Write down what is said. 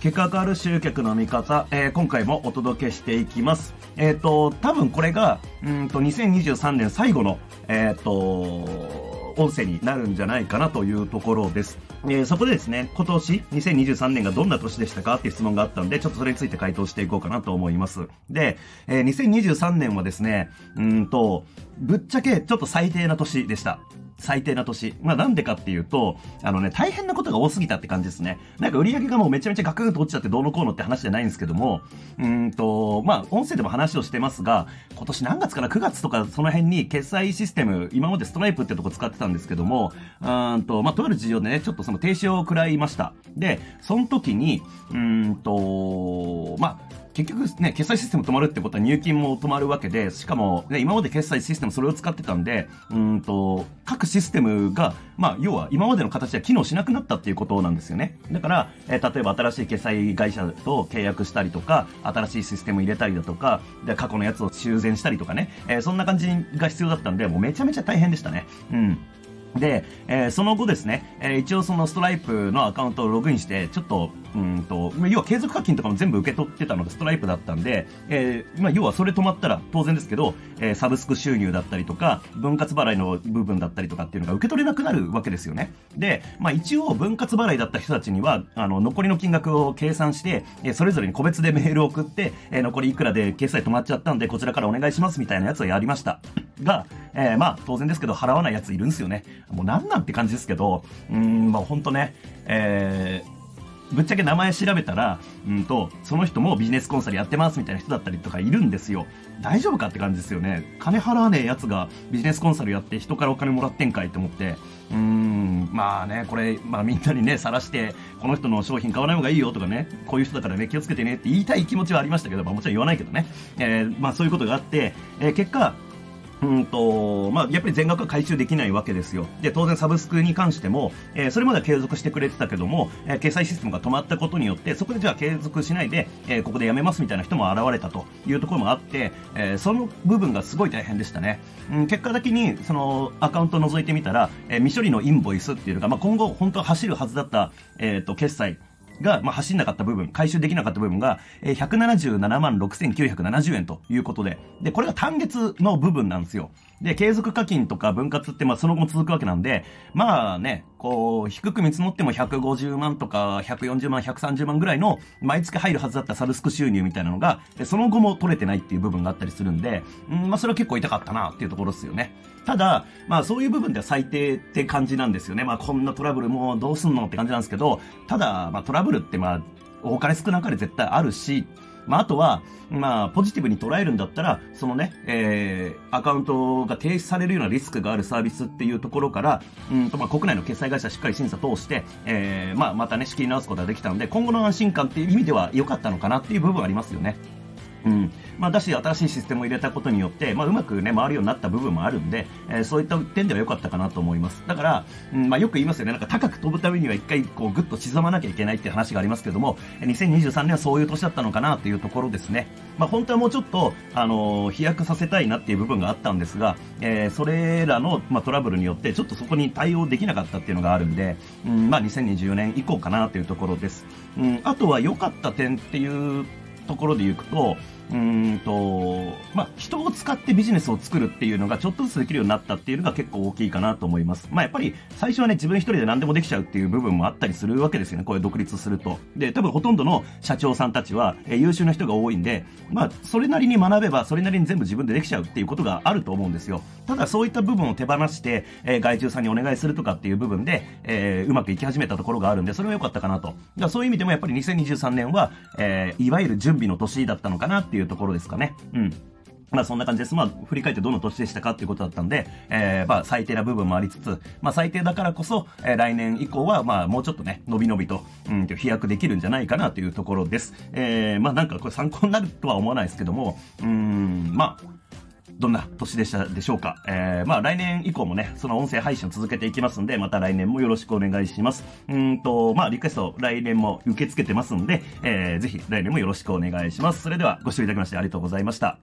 結果変わる集客の見方、えー、今回もお届けしていきます。えっ、ー、と、多分これが、うんと、2023年最後の、えっ、ー、と、音声になるんじゃないかなというところです。えー、そこでですね、今年2023年がどんな年でしたかっていう質問があったんで、ちょっとそれについて回答していこうかなと思います。で、えー、2023年はですね、うんと、ぶっちゃけちょっと最低な年でした。最低な年。まあなんでかっていうと、あのね、大変なことが多すぎたって感じですね。なんか売り上げがもうめちゃめちゃガクンと落ちちゃってどうのこうのって話じゃないんですけども、うんと、まあ音声でも話をしてますが、今年何月から ?9 月とかその辺に決済システム、今までストライプってとこ使ってたんですけども、うんと、まあとある事情でね、ちょっとその停止を食らいました。で、その時に、うんと、まあ、結局ね、決済システム止まるってことは入金も止まるわけで、しかもね、今まで決済システムそれを使ってたんで、うんと、各システムが、まあ、要は今までの形では機能しなくなったっていうことなんですよね。だから、えー、例えば新しい決済会社と契約したりとか、新しいシステム入れたりだとか、で過去のやつを修繕したりとかね、えー、そんな感じが必要だったんで、もうめちゃめちゃ大変でしたね。うん。で、えー、その後ですね、えー、一応そのストライプのアカウントをログインして、ちょっと、うんと、要は継続課金とかも全部受け取ってたのがストライプだったんで、えー、まあ、要はそれ止まったら当然ですけど、えー、サブスク収入だったりとか、分割払いの部分だったりとかっていうのが受け取れなくなるわけですよね。で、まあ、一応分割払いだった人たちには、あの、残りの金額を計算して、えー、それぞれに個別でメールを送って、えー、残りいくらで決済止まっちゃったんで、こちらからお願いしますみたいなやつをやりました。が、えー、まあ、当然ですけど、払わないやついるんですよね。もうなんなんて感じですけど、うん、まあ、ほんとね、えー、ぶっちゃけ名前調べたら、うんと、その人もビジネスコンサルやってますみたいな人だったりとかいるんですよ。大丈夫かって感じですよね。金払わねえやつがビジネスコンサルやって人からお金もらってんかいって思って、うーん、まあね、これ、まあみんなにね、晒して、この人の商品買わない方がいいよとかね、こういう人だからね、気をつけてねって言いたい気持ちはありましたけど、まあもちろん言わないけどね。えー、まあそういうことがあって、えー、結果、うんと、まあ、やっぱり全額は回収できないわけですよ。で、当然サブスクに関しても、えー、それまでは継続してくれてたけども、えー、決済システムが止まったことによって、そこでじゃあ継続しないで、えー、ここでやめますみたいな人も現れたというところもあって、え、その部分がすごい大変でしたね。うん、結果的に、その、アカウントを覗いてみたら、え、未処理のインボイスっていうのが、まあ、今後本当は走るはずだった、えっ、と、決済、が、まあ、走んなかった部分、回収できなかった部分が、えー、177万6970円ということで、で、これが単月の部分なんですよ。で、継続課金とか分割って、まあ、その後も続くわけなんで、まあね、こう、低く見積もっても150万とか140万、130万ぐらいの毎月入るはずだったサブスク収入みたいなのが、その後も取れてないっていう部分があったりするんで、うん、まあ、それは結構痛かったなっていうところですよね。ただ、まあ、そういう部分では最低って感じなんですよね。まあ、こんなトラブルもうどうすんのって感じなんですけど、ただ、まあ、トラブルってまあ、お金少なかれ絶対あるし、まあ、あとは、まあ、ポジティブに捉えるんだったら、そのね、えー、アカウントが停止されるようなリスクがあるサービスっていうところから、うんと、まあ、国内の決済会社しっかり審査通して、えー、まあ、またね、仕切り直すことができたので、今後の安心感っていう意味では良かったのかなっていう部分はありますよね。うん。まあ、だし、新しいシステムを入れたことによって、まあ、うまくね、回るようになった部分もあるんで、えー、そういった点では良かったかなと思います。だから、うん、まあ、よく言いますよね。なんか高く飛ぶためには一回、こう、ぐっと沈まなきゃいけないっていう話がありますけども、2023年はそういう年だったのかなっていうところですね。まあ、本当はもうちょっと、あのー、飛躍させたいなっていう部分があったんですが、えー、それらの、まあ、トラブルによって、ちょっとそこに対応できなかったっていうのがあるんで、うん、まあ、2024年以降かなというところです。うん、あとは良かった点っていうところでいくと、うんと、人を使ってビジネスを作るっていうのがちょっとずつできるようになったっていうのが結構大きいかなと思います。まあ、やっぱり最初はね、自分一人で何でもできちゃうっていう部分もあったりするわけですよね。こういう独立すると。で、多分ほとんどの社長さんたちは、え、優秀な人が多いんで、まあ、それなりに学べば、それなりに全部自分でできちゃうっていうことがあると思うんですよ。ただそういった部分を手放して、えー、外注さんにお願いするとかっていう部分で、えー、うまくいき始めたところがあるんで、それは良かったかなと。だからそういう意味でもやっぱり2023年は、えー、いわゆる準備の年だったのかなっていうところですかね。うん。まあそんな感じです。まあ振り返ってどの年でしたかっていうことだったんで、えー、まあ最低な部分もありつつ、まあ最低だからこそ、えー、来年以降はまあもうちょっとね、伸び伸びと、うん、飛躍できるんじゃないかなというところです。えー、まあなんかこれ参考になるとは思わないですけども、うん、まあ、どんな年でしたでしょうか。えー、まあ来年以降もね、その音声配信を続けていきますんで、また来年もよろしくお願いします。うんと、まあリクエスト来年も受け付けてますんで、えー、ぜひ来年もよろしくお願いします。それではご視聴いただきましてありがとうございました。